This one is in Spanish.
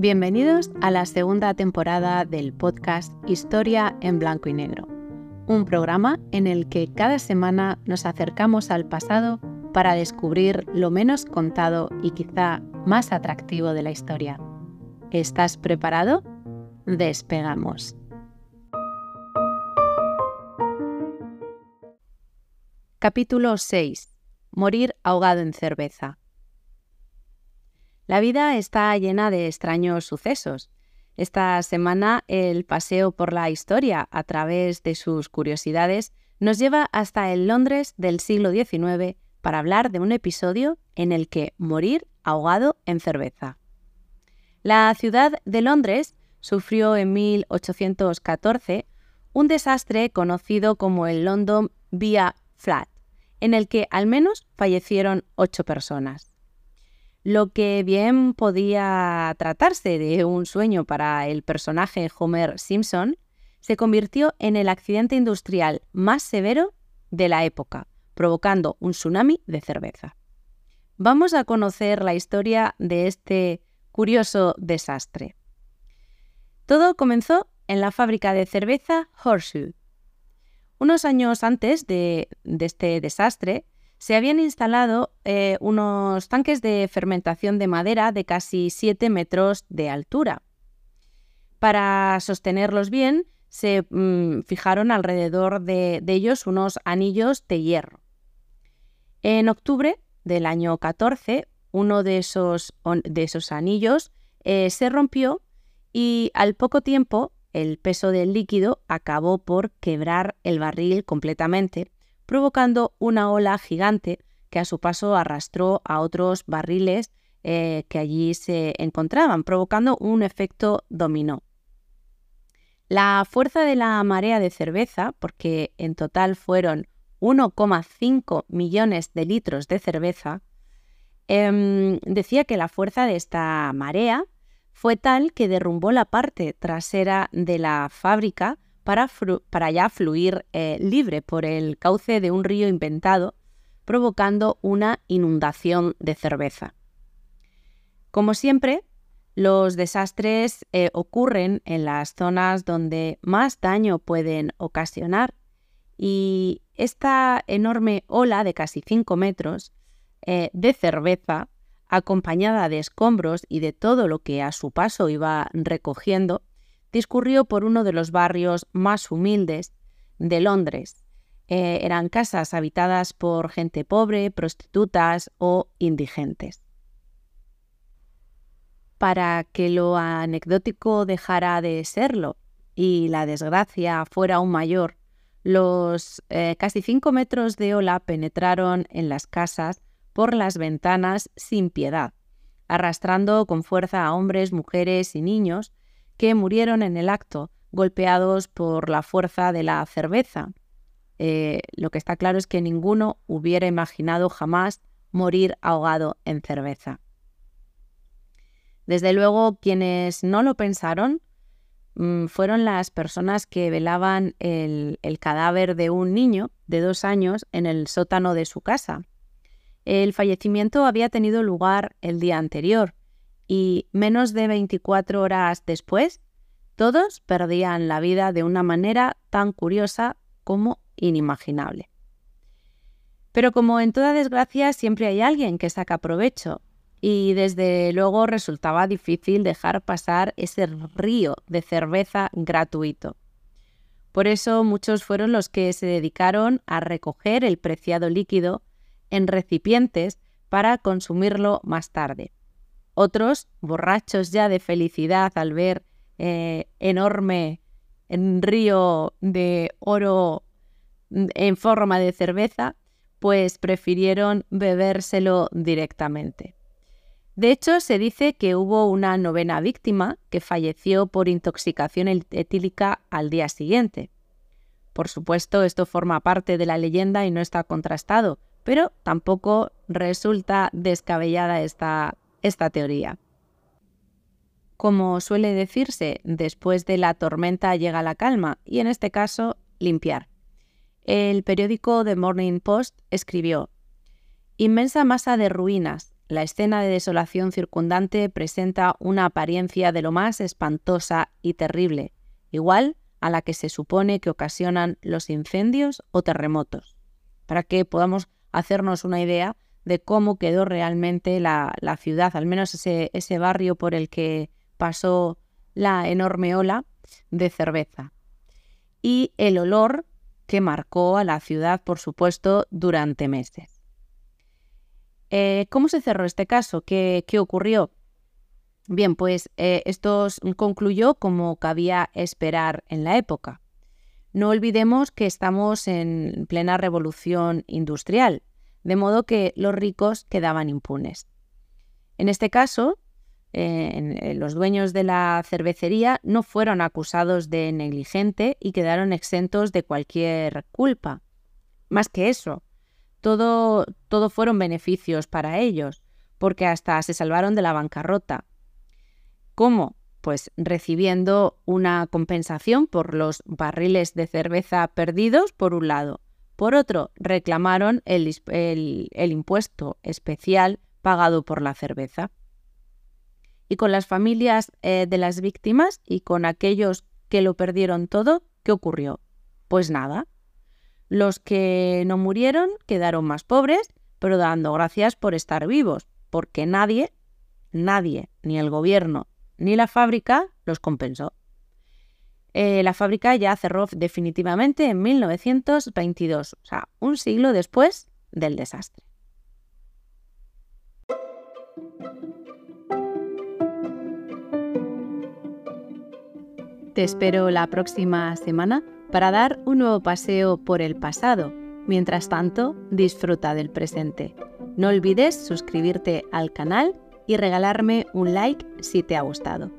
Bienvenidos a la segunda temporada del podcast Historia en Blanco y Negro, un programa en el que cada semana nos acercamos al pasado para descubrir lo menos contado y quizá más atractivo de la historia. ¿Estás preparado? Despegamos. Capítulo 6. Morir ahogado en cerveza. La vida está llena de extraños sucesos. Esta semana el paseo por la historia a través de sus curiosidades nos lleva hasta el Londres del siglo XIX para hablar de un episodio en el que morir ahogado en cerveza. La ciudad de Londres sufrió en 1814 un desastre conocido como el London Via Flat, en el que al menos fallecieron ocho personas. Lo que bien podía tratarse de un sueño para el personaje Homer Simpson, se convirtió en el accidente industrial más severo de la época, provocando un tsunami de cerveza. Vamos a conocer la historia de este curioso desastre. Todo comenzó en la fábrica de cerveza Horseshoe. Unos años antes de, de este desastre, se habían instalado eh, unos tanques de fermentación de madera de casi 7 metros de altura. Para sostenerlos bien, se mm, fijaron alrededor de, ellos unos anillos de hierro. En octubre del año 14, uno de esos, de esos anillos eh, se rompió y al poco tiempo el peso del líquido acabó por quebrar el barril completamente provocando una ola gigante que a su paso arrastró a otros barriles eh, que allí se encontraban, provocando un efecto dominó. La fuerza de la marea de cerveza, porque en total fueron 1,5 millones de litros de cerveza, em, decía que la fuerza de esta marea fue tal que derrumbó la parte trasera de la fábrica para, ya fluir eh, libre por el cauce de un río inventado, provocando una inundación de cerveza. Como siempre, los desastres eh, ocurren en las zonas donde más daño pueden ocasionar y esta enorme ola de casi 5 metros eh, de cerveza, acompañada de escombros y de todo lo que a su paso iba recogiendo, discurrió por uno de los barrios más humildes de Londres. Eh, eran casas habitadas por gente pobre, prostitutas o indigentes. Para que lo anecdótico dejara de serlo y la desgracia fuera aún mayor, los eh, casi cinco metros de ola penetraron en las casas por las ventanas sin piedad, arrastrando con fuerza a hombres, mujeres y niños que murieron en el acto, golpeados por la fuerza de la cerveza. Eh, lo que está claro es que ninguno hubiera imaginado jamás morir ahogado en cerveza. Desde luego, quienes no lo pensaron mm, fueron las personas que velaban el, el cadáver de un niño de dos años en el sótano de su casa. El fallecimiento había tenido lugar el día anterior y menos de 24 horas después, todos perdían la vida de una manera tan curiosa como inimaginable. Pero como en toda desgracia siempre hay alguien que saca provecho y desde luego resultaba difícil dejar pasar ese río de cerveza gratuito. Por eso muchos fueron los que se dedicaron a recoger el preciado líquido en recipientes para consumirlo más tarde. Otros, borrachos ya de felicidad al ver eh, enorme río de oro en forma de cerveza, pues prefirieron bebérselo directamente. De hecho, se dice que hubo una novena víctima que falleció por intoxicación etílica al día siguiente. Por supuesto, esto forma parte de la leyenda y no está contrastado, pero tampoco resulta descabellada esta esta teoría. Como suele decirse, después de la tormenta llega la calma y en este caso, limpiar. El periódico The Morning Post escribió, Inmensa masa de ruinas, la escena de desolación circundante presenta una apariencia de lo más espantosa y terrible, igual a la que se supone que ocasionan los incendios o terremotos, para que podamos hacernos una idea de cómo quedó realmente la, ciudad, al menos ese, ese barrio por el que pasó la enorme ola de cerveza. Y el olor que marcó a la ciudad, por supuesto, durante meses. Eh, ¿Cómo se cerró este caso? ¿Qué, ocurrió? Bien, pues eh, esto concluyó como cabía esperar en la época. No olvidemos que estamos en plena revolución industrial, de modo que los ricos quedaban impunes. En este caso, eh, los dueños de la cervecería no fueron acusados de negligente y quedaron exentos de cualquier culpa. Más que eso, todo, todo fueron beneficios para ellos, porque hasta se salvaron de la bancarrota. ¿Cómo? Pues recibiendo una compensación por los barriles de cerveza perdidos, por un lado. Por otro, reclamaron el, impuesto especial pagado por la cerveza. Y con las familias eh, de las víctimas y con aquellos que lo perdieron todo, ¿qué ocurrió? Pues nada, los que no murieron quedaron más pobres, pero dando gracias por estar vivos, porque nadie, nadie, ni el gobierno ni la fábrica los compensó. Eh, la fábrica ya cerró definitivamente en 1922, o sea, un siglo después del desastre. Te espero la próxima semana para dar un nuevo paseo por el pasado. Mientras tanto, disfruta del presente. No olvides suscribirte al canal y regalarme un like si te ha gustado.